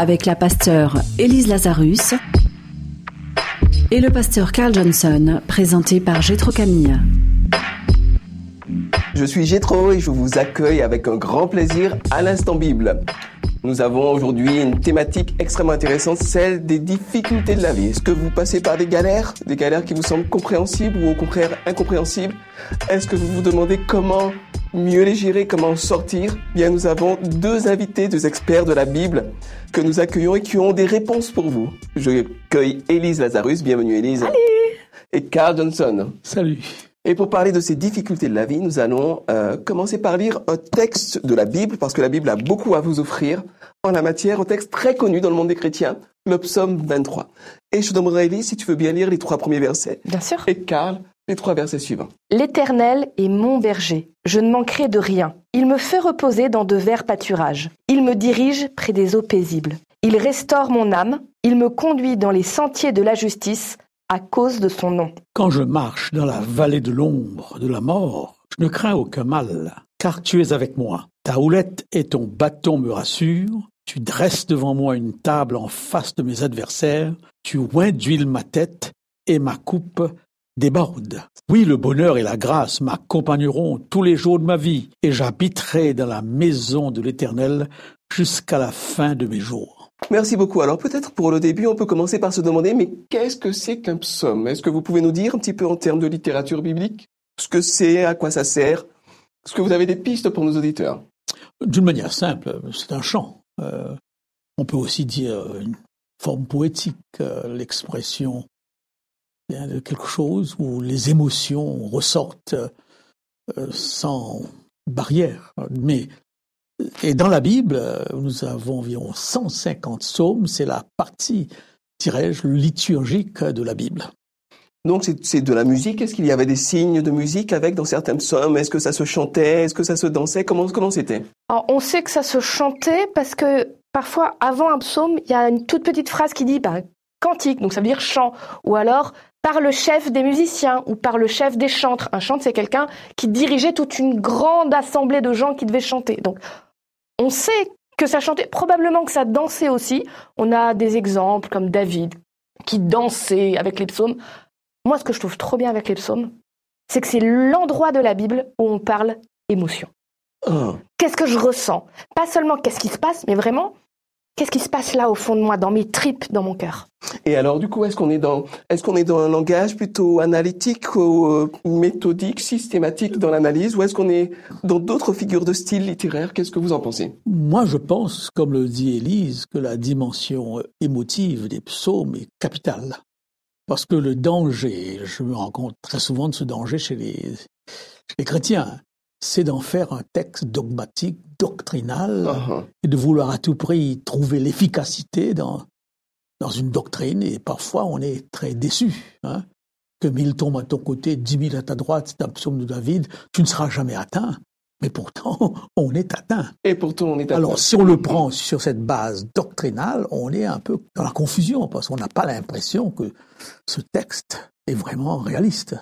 avec la pasteure Élise Lazarus et le pasteur Carl Johnson, présenté par Gétro Camille. Je suis Gétro et je vous accueille avec un grand plaisir à l'Instant Bible. Nous avons aujourd'hui une thématique extrêmement intéressante, celle des difficultés de la vie. Est-ce que vous passez par des galères, des galères qui vous semblent compréhensibles ou au contraire incompréhensibles? Est-ce que vous vous demandez comment mieux les gérer, comment sortir Bien, nous avons deux invités, deux experts de la Bible que nous accueillons et qui ont des réponses pour vous. Je cueille Élise Lazarus, bienvenue Élise. Salut Et Carl Johnson. Salut. Et pour parler de ces difficultés de la vie, nous allons euh, commencer par lire un texte de la Bible, parce que la Bible a beaucoup à vous offrir en la matière, un texte très connu dans le monde des chrétiens, le psaume 23. Et je demanderai, Elise, si tu veux bien lire les trois premiers versets. Bien sûr. Et Karl, les trois versets suivants. L'Éternel est mon berger, je ne manquerai de rien. Il me fait reposer dans de verts pâturages. Il me dirige près des eaux paisibles. Il restaure mon âme, il me conduit dans les sentiers de la justice à cause de son nom. Quand je marche dans la vallée de l'ombre de la mort, je ne crains aucun mal, car tu es avec moi. Ta houlette et ton bâton me rassurent. Tu dresses devant moi une table en face de mes adversaires. Tu oins d'huile ma tête et ma coupe déborde. Oui, le bonheur et la grâce m'accompagneront tous les jours de ma vie, et j'habiterai dans la maison de l'Éternel jusqu'à la fin de mes jours. Merci beaucoup. Alors peut-être pour le début, on peut commencer par se demander, mais qu'est-ce que c'est qu'un psaume? Est-ce que vous pouvez nous dire un petit peu en termes de littérature biblique ce que c'est, à quoi ça sert? Est-ce que vous avez des pistes pour nos auditeurs? D'une manière simple, c'est un chant. Euh, on peut aussi dire une forme poétique, euh, l'expression de quelque chose où les émotions ressortent euh, sans barrière. Mais et dans la Bible, nous avons environ 150 psaumes, c'est la partie, dirais-je, liturgique de la Bible. Donc c'est de la musique? Est-ce qu'il y avait des signes de musique avec dans certains psaumes? Est-ce que ça se chantait? Est-ce que ça se dansait? Comment comment c'était? On sait que ça se chantait parce que parfois avant un psaume, il y a une toute petite phrase qui dit bah, cantique, donc ça veut dire chant, ou alors par le chef des musiciens ou par le chef des chantres. Un chantre, c'est quelqu'un qui dirigeait toute une grande assemblée de gens qui devaient chanter. Donc on sait que ça chantait, probablement que ça dansait aussi. On a des exemples comme David qui dansait avec les psaumes. Moi, ce que je trouve trop bien avec les psaumes, c'est que c'est l'endroit de la Bible où on parle émotion. oh. Qu'est-ce que je ressens? Pas seulement qu'est-ce qui se passe, mais vraiment, qu'est-ce qui se passe là au fond de moi, dans mes tripes, dans mon cœur? Et alors, du coup, est-ce qu'on est dans, est-ce qu'on est dans un langage plutôt analytique ou euh, méthodique, systématique dans l'analyse, ou est-ce qu'on est dans d'autres figures de style littéraire? Qu'est-ce que vous en pensez? Moi, je pense, comme le dit Élise, que la dimension émotive des psaumes est capitale. Parce que le danger, je me rends compte très souvent de ce danger chez les, chez les chrétiens, c'est d'en faire un texte dogmatique, doctrinal, Uh-huh. et de vouloir à tout prix trouver l'efficacité dans, dans une doctrine. Et parfois, on est très déçu. Hein, que mille tombent à ton côté, dix mille à ta droite, c'est un psaume de David, tu ne seras jamais atteint. Mais pourtant, on est atteint. Et pourtant, on est à Alors, si on le prend sur cette base doctrinale, on est un peu dans la confusion parce qu'on n'a pas l'impression que ce texte est vraiment réaliste.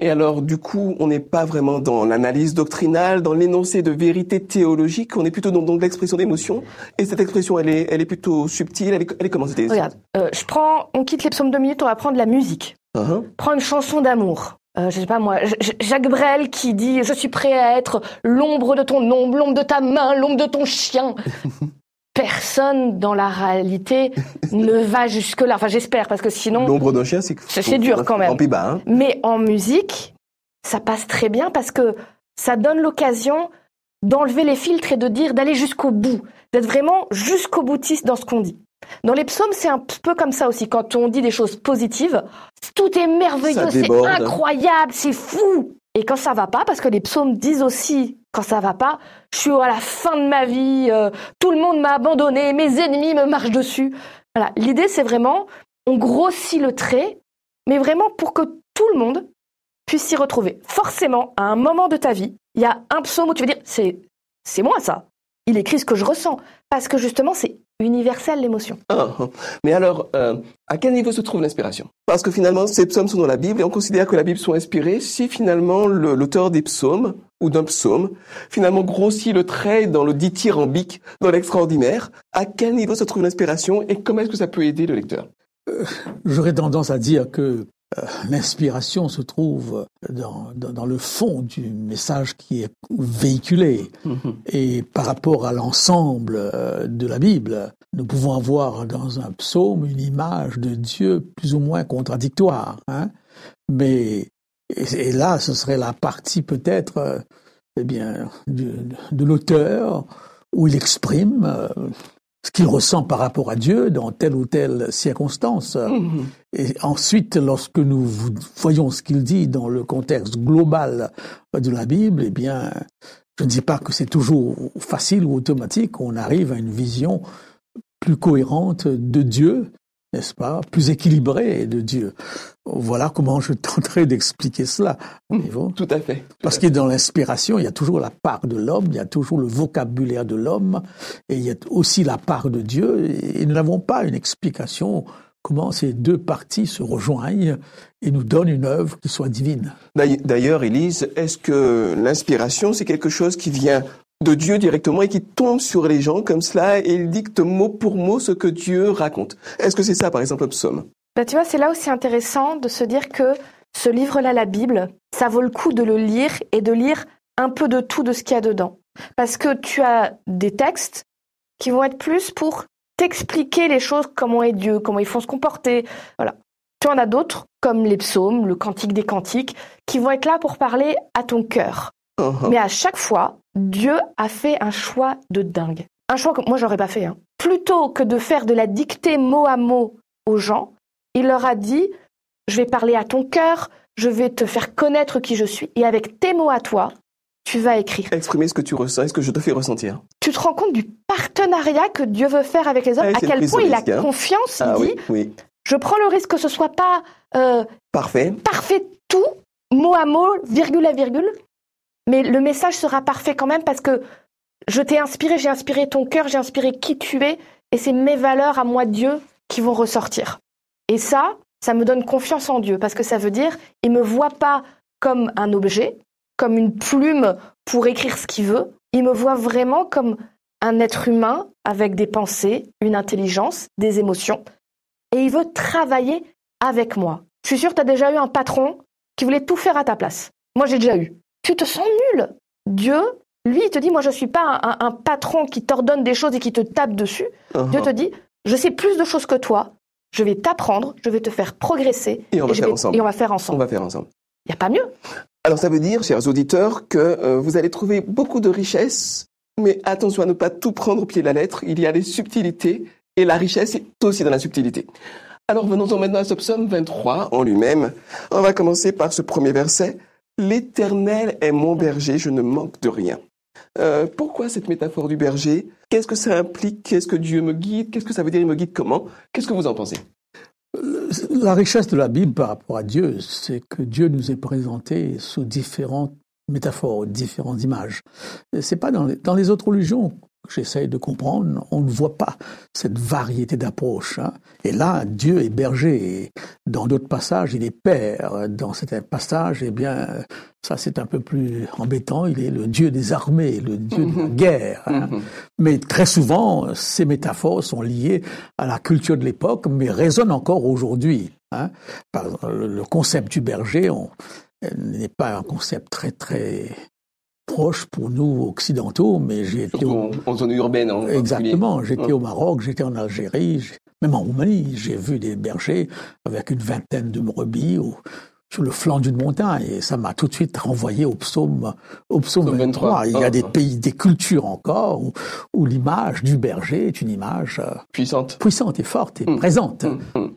Et alors, du coup, on n'est pas vraiment dans l'analyse doctrinale, dans l'énoncé de vérité théologique, on est plutôt dans, dans l'expression d'émotion. Et cette expression, elle est, elle est plutôt subtile, elle est, elle est comment c'était? Regarde, euh, je prends, on quitte les psaumes deux minutes, on va prendre la musique. Uh-huh. Prends une chanson d'amour. Euh, je sais pas moi, J- Jacques Brel qui dit je suis prêt à être l'ombre de ton ombre, l'ombre de ta main, l'ombre de ton chien. Personne dans la réalité ne va jusque là. Enfin j'espère parce que sinon. L'ombre d'un chien, c'est C'est- c'est dur quand même. En bas, hein. Mais en musique, ça passe très bien parce que ça donne l'occasion d'enlever les filtres et de dire d'aller jusqu'au bout, d'être vraiment jusqu'au boutiste dans ce qu'on dit. Dans les psaumes, c'est un peu comme ça aussi. Quand on dit des choses positives, tout est merveilleux, c'est incroyable, c'est fou. Et quand ça va pas, parce que les psaumes disent aussi quand ça va pas, je suis à la fin de ma vie, euh, tout le monde m'a abandonné, mes ennemis me marchent dessus. Voilà, l'idée c'est vraiment on grossit le trait, mais vraiment pour que tout le monde puisse s'y retrouver. Forcément, à un moment de ta vie, il y a un psaume où tu vas dire, c'est, c'est moi ça. Il écrit ce que je ressens. Parce que justement, c'est universel l'émotion. Ah, mais alors, euh, à quel niveau se trouve l'inspiration? Parce que finalement, ces psaumes sont dans la Bible et on considère que la Bible sont inspirées si finalement l'auteur des psaumes ou d'un psaume finalement grossit le trait dans le dithyrambique, dans l'extraordinaire. À quel niveau se trouve l'inspiration et comment est-ce que ça peut aider le lecteur? Euh, J'aurais tendance à dire que l'inspiration se trouve dans, dans, le fond du message qui est véhiculé. Mm-hmm. Et par rapport à l'ensemble euh, de la Bible, nous pouvons avoir dans un psaume une image de Dieu plus ou moins contradictoire. Hein. Mais et, là, ce serait la partie peut-être euh, eh bien, de, de l'auteur où il exprime ce qu'il ressent par rapport à Dieu dans telle ou telle circonstance. Mhm. Et ensuite, lorsque nous voyons ce qu'il dit dans le contexte global de la Bible, eh bien, je ne dis pas que c'est toujours facile ou automatique, on arrive à une vision plus cohérente de Dieu n'est-ce pas, plus équilibré de Dieu. Voilà comment je tenterai d'expliquer cela. Tout à fait. Parce que dans l'inspiration, il y a toujours la part de l'homme, il y a toujours le vocabulaire de l'homme, et il y a aussi la part de Dieu, et nous n'avons pas une explication comment ces deux parties se rejoignent et nous donnent une œuvre qui soit divine. D'ailleurs, Élise, est-ce que l'inspiration, c'est quelque chose qui vient de Dieu directement et qui tombe sur les gens comme cela et il dicte mot pour mot ce que Dieu raconte. Est-ce que c'est ça, par exemple, le psaume? Bah, Tu vois, c'est là aussi intéressant de se dire que ce livre-là, la Bible, ça vaut le coup de le lire et de lire un peu de tout de ce qu'il y a dedans. Parce que tu as des textes qui vont être plus pour t'expliquer les choses, comment est Dieu, comment il faut se comporter. Voilà. Tu en as d'autres, comme les psaumes, le cantique des cantiques, qui vont être là pour parler à ton cœur. Uh-huh. Mais à chaque fois, Dieu a fait un choix de dingue. Un choix que moi j'aurais pas fait. Hein. Plutôt que de faire de la dictée mot à mot aux gens, il leur a dit je vais parler à ton cœur, je vais te faire connaître qui je suis, et avec tes mots à toi, tu vas écrire. Exprimer ce que tu ressens, ce que je te fais ressentir. Tu te rends compte du partenariat que Dieu veut faire avec les hommes, à quel point il a hein. confiance, il ah dit oui, je prends le risque que ce soit pas euh, parfait, parfait tout, mot à mot, virgule à virgule, mais le message sera parfait quand même parce que je t'ai inspiré, j'ai inspiré ton cœur, j'ai inspiré qui tu es, et c'est mes valeurs à moi, Dieu, qui vont ressortir. Et ça, ça me donne confiance en Dieu, parce que ça veut dire, il me voit pas comme un objet, comme une plume pour écrire ce qu'il veut, il me voit vraiment comme un être humain avec des pensées, une intelligence, des émotions, et il veut travailler avec moi. Je suis sûre que tu as déjà eu un patron qui voulait tout faire à ta place. Moi, j'ai déjà eu tu te sens nul. Dieu, lui, il te dit, moi, je ne suis pas un, patron qui t'ordonne des choses et qui te tape dessus. Uh-huh. Dieu te dit, je sais plus de choses que toi, je vais t'apprendre, je vais te faire progresser. Et on va, faire, ensemble. Et on va faire ensemble. On va faire ensemble. Il n'y a pas mieux. Alors ça veut dire, chers auditeurs, que euh, vous allez trouver beaucoup de richesses, mais attention à ne pas tout prendre au pied de la lettre. Il y a des subtilités, et la richesse est aussi dans la subtilité. Alors venons-en maintenant à ce psaume 23 en lui-même. On va commencer par ce premier verset. L'Éternel est mon berger, je ne manque de rien. Euh, pourquoi cette métaphore du berger? Qu'est-ce que ça implique? Qu'est-ce que Dieu me guide? Qu'est-ce que ça veut dire? Il me guide comment? Qu'est-ce que vous en pensez? La richesse de la Bible par rapport à Dieu, c'est que Dieu nous est présenté sous différentes métaphores, différentes images. C'est pas dans dans les autres religions j'essaye de comprendre, on ne voit pas cette variété d'approches. Hein. Et là, Dieu est berger. Et dans d'autres passages, il est père. Dans certains passages, eh bien, ça c'est un peu plus embêtant. Il est le Dieu des armées, le Dieu de la mhm. guerre. Hein. Mhm. Mais très souvent, ces métaphores sont liées à la culture de l'époque, mais résonnent encore aujourd'hui. Hein. Le concept du berger n'est pas un concept très très proche pour nous occidentaux, mais j'ai été en zone urbaine. En Exactement. J'étais au Maroc, j'étais en Algérie, même en Roumanie, j'ai vu des bergers avec une vingtaine de brebis sur le flanc d'une montagne. Et ça m'a tout de suite renvoyé au psaume, au psaume 23. Il y a des pays, des cultures encore où, l'image du berger est une image euh, puissante, puissante et forte et mm. présente. Mm. Mm.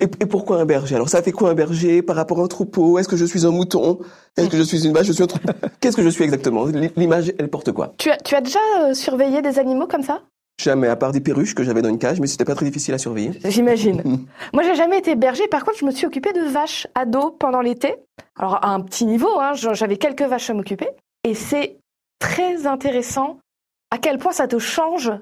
Et, pourquoi un berger? Alors ça fait quoi un berger par rapport à un troupeau? Est-ce que je suis un mouton? Est-ce que je suis une vache? Je suis un troupeau Qu'est-ce que je suis exactement? L'image, elle porte quoi? Tu as, tu as déjà euh, surveillé des animaux comme ça? Jamais, à part des perruches que j'avais dans une cage, mais c'était pas très difficile à surveiller. J'imagine. Moi, j'ai jamais été berger. Par contre, je me suis occupée de vaches à dos pendant l'été. Alors, à un petit niveau, hein, j'avais quelques vaches à m'occuper. Et c'est très intéressant à quel point ça te change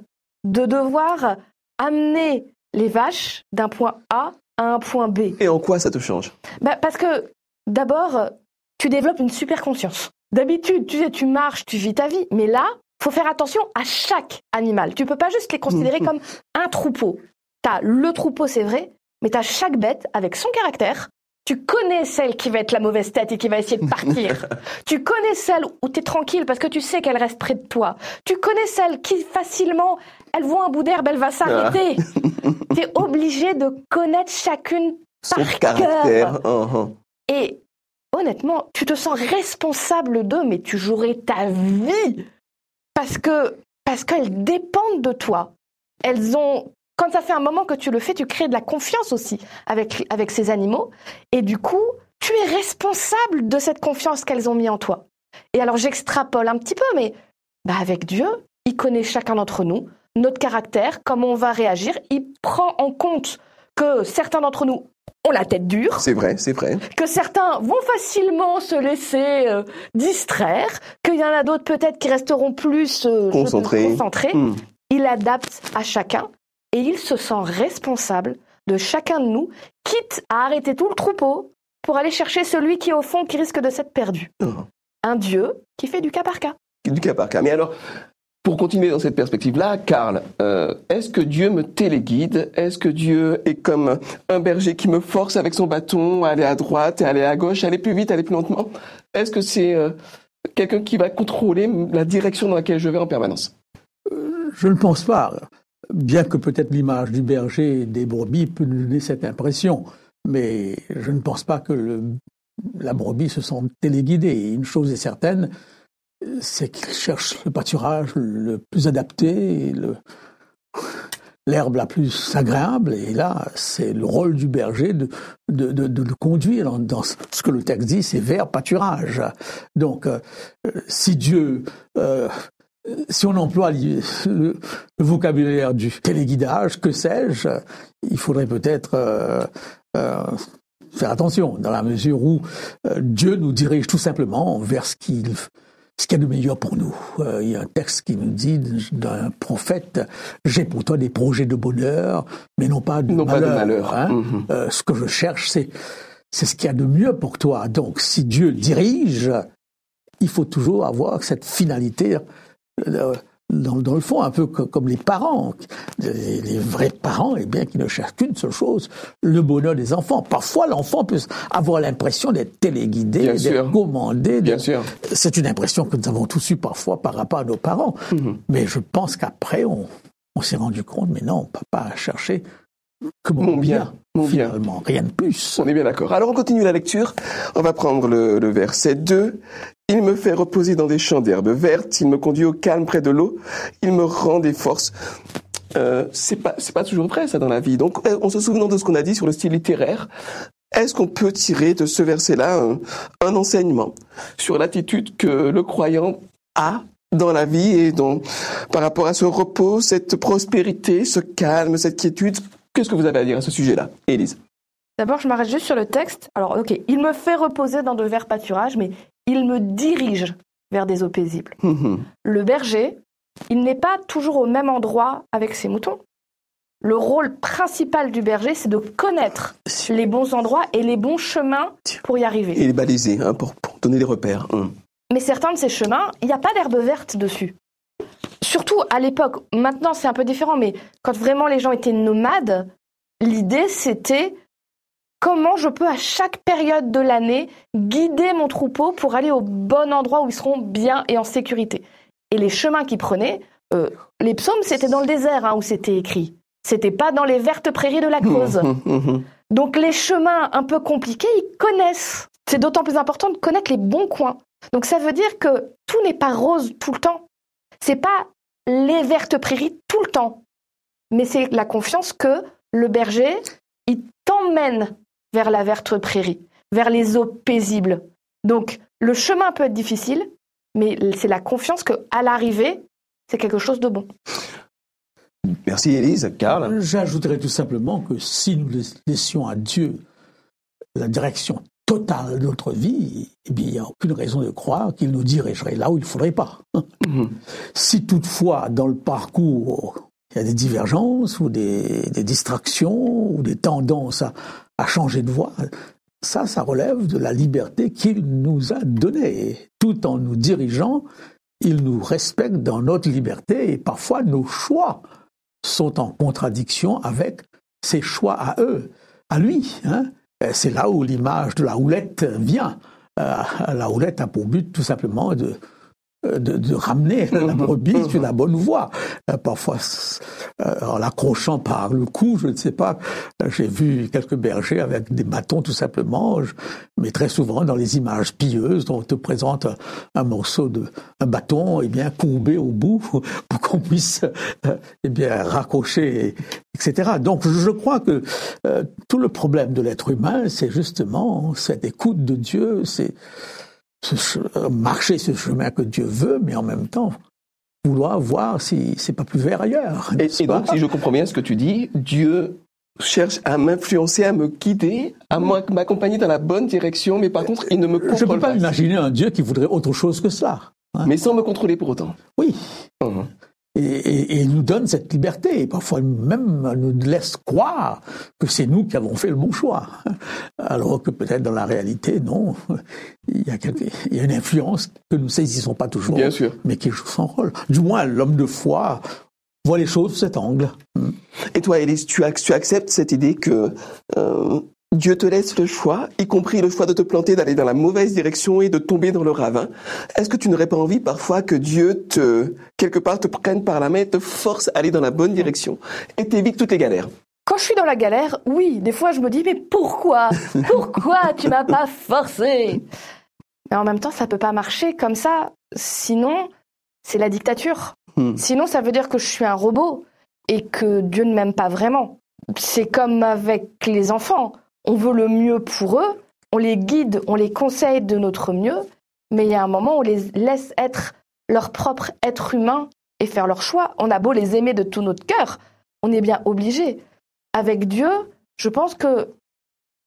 de devoir amener les vaches d'un point A à un point B. Et en quoi ça te change? Bah, Parce que d'abord, tu développes une super conscience. D'habitude, tu sais, tu marches, tu vis ta vie, mais là, faut faire attention à chaque animal. Tu peux pas juste les considérer comme un troupeau. Tu as le troupeau, c'est vrai, mais tu as chaque bête avec son caractère. Tu connais celle qui va être la mauvaise tête et qui va essayer de partir. tu connais celle où tu es tranquille parce que tu sais qu'elle reste près de toi. Tu connais celle qui facilement, elle voit un bout d'herbe, elle va s'arrêter. Ah. tu es obligé de connaître chacune son par caractère. Uh-huh. Et honnêtement, tu te sens responsable d'eux, mais tu jouerais ta vie parce que parce qu'elles dépendent de toi. Elles ont quand ça fait un moment que tu le fais, tu crées de la confiance aussi avec avec ces animaux et du coup, tu es responsable de cette confiance qu'elles ont mis en toi. Et alors j'extrapole un petit peu mais bah avec Dieu, il connaît chacun d'entre nous, notre caractère, comment on va réagir, il prend en compte que certains d'entre nous ont la tête dure. C'est vrai, c'est vrai. Que certains vont facilement se laisser euh, distraire, qu'il y en a d'autres peut-être qui resteront plus euh, concentrés. Hmm. Il adapte à chacun et il se sent responsable de chacun de nous, quitte à arrêter tout le troupeau pour aller chercher celui qui au fond qui risque de s'être perdu. Oh. Un Dieu qui fait du cas par cas. Du cas par cas. Mais alors, pour continuer dans cette perspective-là, Karl, euh, est-ce que Dieu me téléguide? Est-ce que Dieu est comme un berger qui me force avec son bâton à aller à droite et aller à gauche, aller plus vite, aller plus lentement? Est-ce que c'est euh, quelqu'un qui va contrôler la direction dans laquelle je vais en permanence? Euh, Je ne pense pas, bien que peut-être l'image du berger et des brebis peut nous donner cette impression, mais je ne pense pas que le, la brebis se sente téléguidée. Une chose est certaine, c'est qu'il cherche le pâturage le plus adapté, l'herbe la plus agréable. Et là, c'est le rôle du berger de, le conduire dans, ce que le texte dit, c'est vers pâturage. Donc, euh, si Dieu, euh, si on emploie le, vocabulaire du téléguidage, que sais-je, il faudrait peut-être euh, faire attention, dans la mesure où Dieu nous dirige tout simplement vers ce qu'il ce qu'il y a de meilleur pour nous. Euh, il y a un texte qui nous dit d'un prophète, j'ai pour toi des projets de bonheur, mais non pas de non malheur. Pas de malheur. Hein. Mm-hmm. Euh, ce que je cherche, c'est c'est ce qu'il y a de mieux pour toi. Donc, si Dieu dirige, il faut toujours avoir cette finalité. Euh, dans, le fond, un peu comme les parents, les, vrais parents, eh bien, qui ne cherchent qu'une seule chose, le bonheur des enfants. Parfois, l'enfant peut avoir l'impression d'être téléguidé, d'être commandé. Bien sûr. C'est une impression que nous avons tous eu parfois par rapport à nos parents. Mhm. Mais je pense qu'après, on, on s'est rendu compte, mais non, papa a cherché que mon, bien, mon finalement, rien de plus. On est bien d'accord. Alors on continue la lecture. On va prendre le, le verset 2. Il me fait reposer dans des champs d'herbes vertes, il me conduit au calme près de l'eau, il me rend des forces. Euh, c'est pas c'est pas toujours vrai ça dans la vie. Donc euh, en se souvenant de ce qu'on a dit sur le style littéraire, est-ce qu'on peut tirer de ce verset-là un, un enseignement sur l'attitude que le croyant a dans la vie et donc par rapport à ce repos, cette prospérité, ce calme, cette quiétude? Qu'est-ce que vous avez à dire à ce sujet-là, Élise? D'abord, je m'arrête juste sur le texte. Alors, ok, il me fait reposer dans de verts pâturages, mais il me dirige vers des eaux paisibles. Mhm. Le berger, il n'est pas toujours au même endroit avec ses moutons. Le rôle principal du berger, c'est de connaître les bons endroits et les bons chemins pour y arriver. Et les baliser, hein, pour, donner des repères. Hein. Mais certains de ces chemins, il n'y a pas d'herbe verte dessus surtout à l'époque, maintenant c'est un peu différent, mais quand vraiment les gens étaient nomades, l'idée c'était comment je peux à chaque période de l'année guider mon troupeau pour aller au bon endroit où ils seront bien et en sécurité. Et les chemins qu'ils prenaient, euh, les psaumes c'était dans le désert hein, où c'était écrit. C'était pas dans les vertes prairies de la Creuse. Donc les chemins un peu compliqués, ils connaissent. C'est d'autant plus important de connaître les bons coins. Donc ça veut dire que tout n'est pas rose tout le temps. C'est pas les vertes prairies tout le temps. Mais c'est la confiance que le berger, il t'emmène vers la verte prairie, vers les eaux paisibles. Donc, le chemin peut être difficile, mais c'est la confiance que à l'arrivée, c'est quelque chose de bon. Merci Élise. Karl J'ajouterais tout simplement que si nous laissions à Dieu la direction totale de notre vie, eh bien, il n'y a aucune raison de croire qu'il nous dirigerait là où il ne faudrait pas. Mhm. Si toutefois, dans le parcours, il y a des divergences ou des, distractions ou des tendances à, changer de voie, ça, ça relève de la liberté qu'il nous a donnée. Tout en nous dirigeant, il nous respecte dans notre liberté et parfois nos choix sont en contradiction avec ses choix à eux, à lui. Hein. C'est là où l'image de la houlette vient. Euh, la houlette a pour but tout simplement de, de, ramener la brebis sur la bonne voie. Euh, parfois, euh, en l'accrochant par le cou, je ne sais pas, j'ai vu quelques bergers avec des bâtons tout simplement, mais très souvent dans les images pieuses, on te présente un, morceau de un bâton et eh bien courbé au bout pour qu'on puisse euh, eh bien raccrocher, etc. Donc je crois que tout le problème de l'être humain, c'est justement cette écoute de Dieu, c'est marcher ce chemin que Dieu veut, mais en même temps vouloir voir si c'est pas plus vert ailleurs. Et, donc, si je comprends bien ce que tu dis, Dieu cherche à m'influencer, à me guider, à m'accompagner dans la bonne direction, mais par contre, il ne me contrôle pas. Je ne peux pas, imaginer un Dieu qui voudrait autre chose que cela. Hein. Mais sans me contrôler pour autant. Oui. Hum et, et, nous donne cette liberté. Et parfois même nous laisse croire que c'est nous qui avons fait le bon choix. Alors que peut-être dans la réalité, non. Il y a, il y a une influence que nous saisissons pas toujours, Bien sûr. mais qui joue son rôle. Du moins, l'homme de foi voit les choses sous cet angle. Et toi, Élise, tu, tu acceptes cette idée que euh, Dieu te laisse le choix, y compris le choix de te planter, d'aller dans la mauvaise direction et de tomber dans le ravin. Est-ce que tu n'aurais pas envie parfois que Dieu te, quelque part, te prenne par la main et te force à aller dans la bonne direction et t'évite toutes les galères? Quand je suis dans la galère, oui, des fois je me dis, mais pourquoi? Pourquoi tu m'as pas forcé? Mais en même temps, ça peut pas marcher comme ça. Sinon, c'est la dictature. Hmm. Sinon, ça veut dire que je suis un robot et que Dieu ne m'aime pas vraiment. C'est comme avec les enfants on veut le mieux pour eux, on les guide, on les conseille de notre mieux, mais il y a un moment où on les laisse être leur propre être humain et faire leur choix. On a beau les aimer de tout notre cœur, on est bien obligé. Avec Dieu, je pense que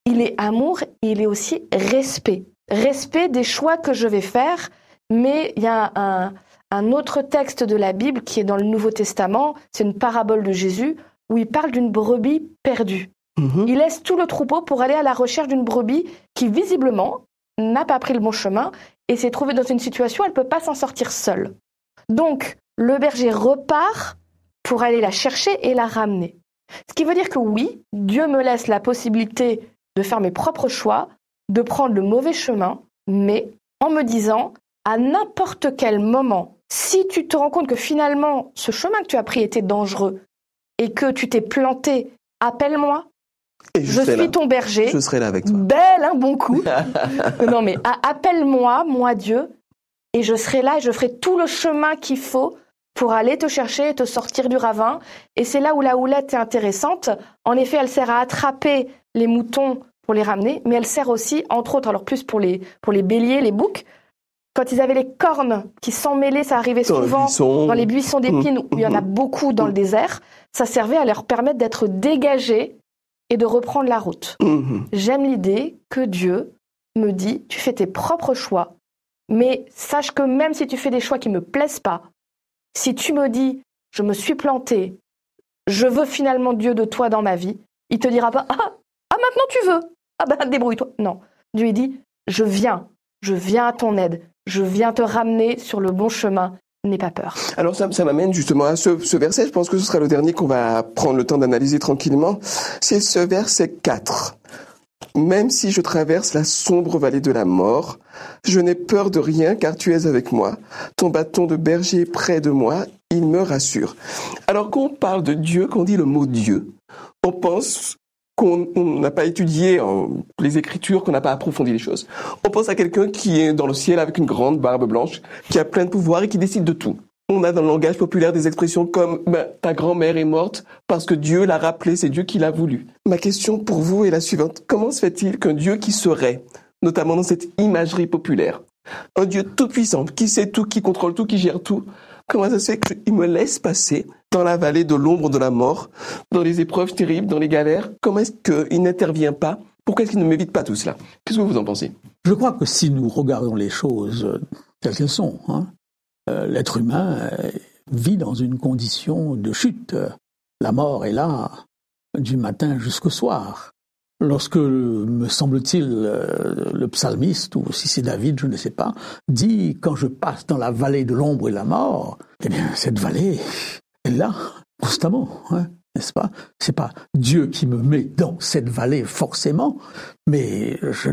il est amour et il est aussi respect. Respect des choix que je vais faire, mais il y a un, un autre texte de la Bible qui est dans le Nouveau Testament, c'est une parabole de Jésus, où il parle d'une brebis perdue. Mhm. Il laisse tout le troupeau pour aller à la recherche d'une brebis qui, visiblement, n'a pas pris le bon chemin et s'est trouvée dans une situation où elle ne peut pas s'en sortir seule. Donc, le berger repart pour aller la chercher et la ramener. Ce qui veut dire que oui, Dieu me laisse la possibilité de faire mes propres choix, de prendre le mauvais chemin, mais en me disant, à n'importe quel moment, si tu te rends compte que finalement ce chemin que tu as pris était dangereux et que tu t'es planté, appelle-moi, je, suis ton berger. Je serai là avec toi. Belle, un bon coup. non, mais appelle-moi, moi Dieu, et je serai là et je ferai tout le chemin qu'il faut pour aller te chercher et te sortir du ravin. Et c'est là où la houlette est intéressante. En effet, elle sert à attraper les moutons pour les ramener, mais elle sert aussi, entre autres, alors plus pour les, pour les béliers, les boucs, quand ils avaient les cornes qui s'emmêlaient, ça arrivait souvent dans les buissons d'épines où il y en a beaucoup dans le désert, ça servait à leur permettre d'être dégagés et de reprendre la route. Mhm. J'aime l'idée que Dieu me dit, tu fais tes propres choix, mais sache que même si tu fais des choix qui ne me plaisent pas, si tu me dis, je me suis planté, je veux finalement Dieu de toi dans ma vie, il te dira pas, ah, ah maintenant tu veux, ah ben débrouille-toi. Non, Dieu dit, je viens, je viens à ton aide, je viens te ramener sur le bon chemin, n'aie pas peur. Alors ça, ça m'amène justement à ce, ce, verset, je pense que ce sera le dernier qu'on va prendre le temps d'analyser tranquillement. C'est ce verset 4. Même si je traverse la sombre vallée de la mort, je n'ai peur de rien car tu es avec moi. Ton bâton de berger est près de moi, il me rassure. Alors quand on parle de Dieu, quand on dit le mot Dieu, on pense qu'on n'a pas étudié les Écritures, qu'on n'a pas approfondi les choses. On pense à quelqu'un qui est dans le ciel avec une grande barbe blanche, qui a plein de pouvoir et qui décide de tout. On a dans le langage populaire des expressions comme ben, ta grand-mère est morte parce que Dieu l'a rappelé, c'est Dieu qui l'a voulu. Ma question pour vous est la suivante. Comment se fait-il qu'un Dieu qui serait, notamment dans cette imagerie populaire, un Dieu tout-puissant, qui sait tout, qui contrôle tout, qui gère tout, Comment ça se fait qu'il me laisse passer dans la vallée de l'ombre de la mort, dans les épreuves terribles, dans les galères? Comment est-ce qu'il n'intervient pas? Pourquoi est-ce qu'il ne m'évite pas tout cela Qu'est-ce que vous en pensez? Je crois que si nous regardons les choses telles qu'elles sont, hein, euh, l'être humain euh, vit dans une condition de chute. La mort est là du matin jusqu'au soir. Lorsque, me semble-t-il, euh, le psalmiste, ou si c'est David, je ne sais pas, dit quand je passe dans la vallée de l'ombre et la mort, eh bien, cette vallée est là, constamment, hein, n'est-ce pas? C'est pas Dieu qui me met dans cette vallée forcément, mais je,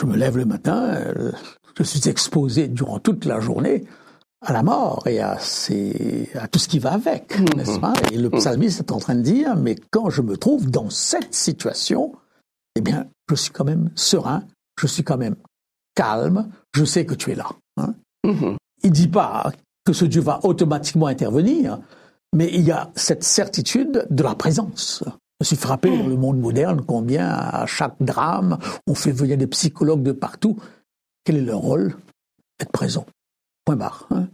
je me lève le matin, euh, je suis exposé durant toute la journée à la mort et à, à tout ce qui va avec, mhm. n'est-ce pas? Et le psalmiste est en train de dire, mais quand je me trouve dans cette situation, eh bien, je suis quand même serein, je suis quand même calme, je sais que tu es là. Hein mhm. Il dit pas que ce Dieu va automatiquement intervenir, mais il y a cette certitude de la présence. Je suis frappé dans le monde moderne combien à chaque drame, on fait venir des psychologues de partout. Quel est leur rôle? Être présent. Point barre. Hein.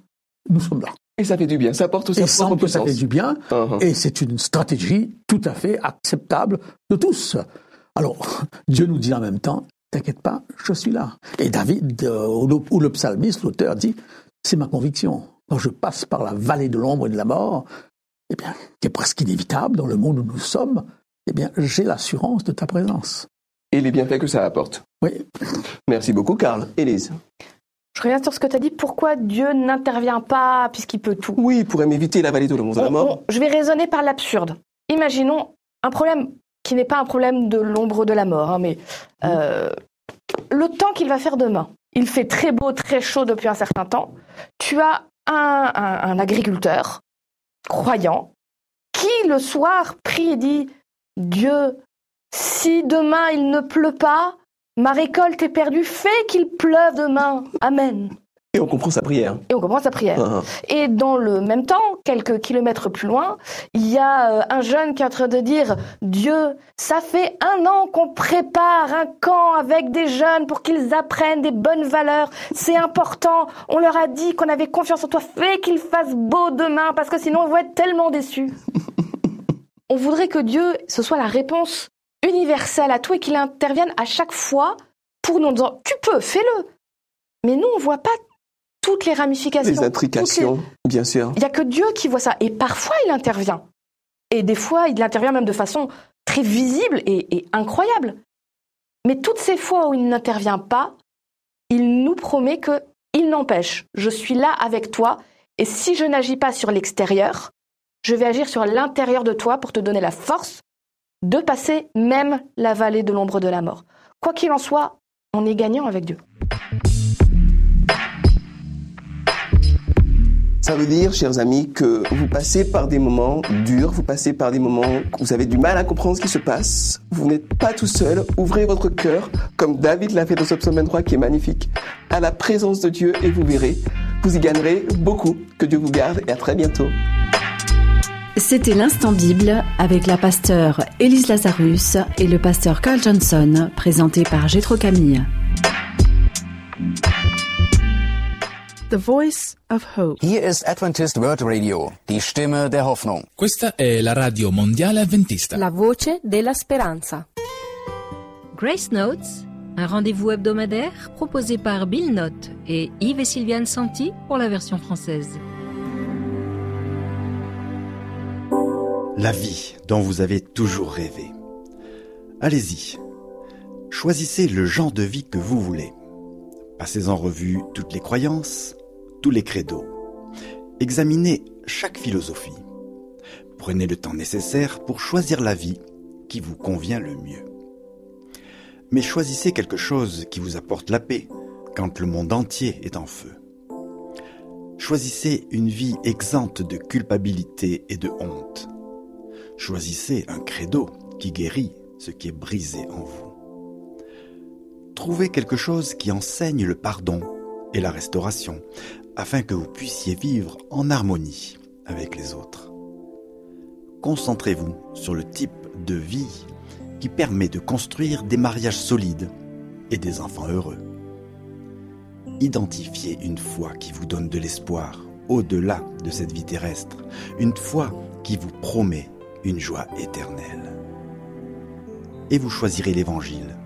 Nous sommes là. Et ça fait du bien, ça apporte aussi Et sans que ça fait du bien, uh-huh. et c'est une stratégie tout à fait acceptable de tous. Alors, Dieu nous dit en même temps, t'inquiète pas, je suis là. Et David, euh, ou le psalmiste, l'auteur, dit, c'est ma conviction. Quand je passe par la vallée de l'ombre et de la mort, eh bien, qui est presque inévitable dans le monde où nous sommes, eh bien, j'ai l'assurance de ta présence. Et les bienfaits que ça apporte. Oui. Merci beaucoup, Karl. Élise. Je reviens sur ce que tu as dit. Pourquoi Dieu n'intervient pas puisqu'il peut tout? Oui, il pourrait m'éviter la vallée de l'ombre de la mort. je vais raisonner par l'absurde. Imaginons un problème qui n'est pas un problème de l'ombre de la mort, hein, mais euh, le temps qu'il va faire demain. Il fait très beau, très chaud depuis un certain temps. Tu as un, agriculteur croyant qui le soir prie et dit Dieu, si demain il ne pleut pas, Ma récolte est perdue, fais qu'il pleuve demain. Amen. Et on comprend sa prière. Et on comprend sa prière. Uh-huh. Et dans le même temps, quelques kilomètres plus loin, il y a euh, un jeune qui est en train de dire Dieu, ça fait un an qu'on prépare un camp avec des jeunes pour qu'ils apprennent des bonnes valeurs. C'est important. On leur a dit qu'on avait confiance en toi. Fais qu'il fasse beau demain parce que sinon on va être tellement déçus. on voudrait que Dieu, ce soit la réponse universel à tout et qu'il intervienne à chaque fois pour nous dire tu peux, fais-le. Mais nous, on voit pas toutes les ramifications. Les intrications, bien sûr. Il n'y a que Dieu qui voit ça. Et parfois, il intervient. Et des fois, il intervient même de façon très visible et, et incroyable. Mais toutes ces fois où il n'intervient pas, il nous promet que il n'empêche, je suis là avec toi, et si je n'agis pas sur l'extérieur, je vais agir sur l'intérieur de toi pour te donner la force de passer même la vallée de l'ombre de la mort. Quoi qu'il en soit, on est gagnant avec Dieu. Ça veut dire, chers amis, que vous passez par des moments durs, vous passez par des moments où vous avez du mal à comprendre ce qui se passe. Vous n'êtes pas tout seul. Ouvrez votre cœur, comme David l'a fait dans ce psaume 23 qui est magnifique, à la présence de Dieu et vous verrez, vous y gagnerez beaucoup. Que Dieu vous garde et à très bientôt. C'était l'instant Bible avec la pasteur Elise Lazarus et le pasteur Carl Johnson, présenté par Gétro Camille. The Voice of Hope. Hier ist Adventist World Radio, die Stimme der Hoffnung. Questa è la radio mondiale adventista. La voce della speranza. Grace Notes, un rendez-vous hebdomadaire proposé par Bill Note et Yves et Sylviane Santi pour la version française. La vie dont vous avez toujours rêvé. Allez-y, choisissez le genre de vie que vous voulez. Passez en revue toutes les croyances, tous les credos. Examinez chaque philosophie. Prenez le temps nécessaire pour choisir la vie qui vous convient le mieux. Mais choisissez quelque chose qui vous apporte la paix quand le monde entier est en feu. Choisissez une vie exempte de culpabilité et de honte Choisissez un credo qui guérit ce qui est brisé en vous. Trouvez quelque chose qui enseigne le pardon et la restauration, afin que vous puissiez vivre en harmonie avec les autres. Concentrez-vous sur le type de vie qui permet de construire des mariages solides et des enfants heureux. Identifiez une foi qui vous donne de l'espoir au-delà de cette vie terrestre, une foi qui vous promet une joie éternelle. Et vous choisirez l'Évangile,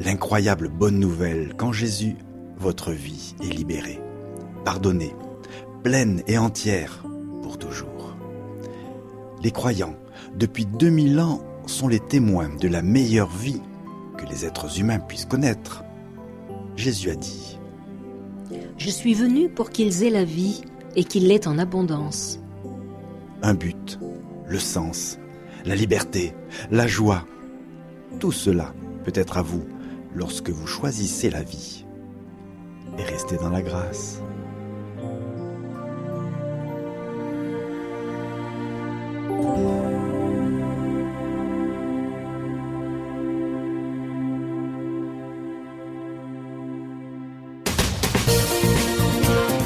l'incroyable bonne nouvelle quand Jésus, votre vie est libérée, pardonnée, pleine et entière pour toujours. Les croyants, depuis 2000 ans, sont les témoins de la meilleure vie que les êtres humains puissent connaître. Jésus a dit Je suis venu pour qu'ils aient la vie et qu'ils l'aient en abondance. Un but, le sens, la liberté, la joie, tout cela peut être à vous lorsque vous choisissez la vie et restez dans la grâce.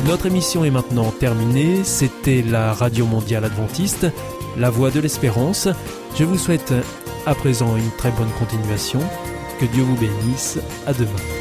Notre émission est maintenant terminée. C'était la Radio Mondiale Adventiste, la voix de l'espérance. Je vous souhaite à présent une très bonne continuation. Que Dieu vous bénisse. À demain.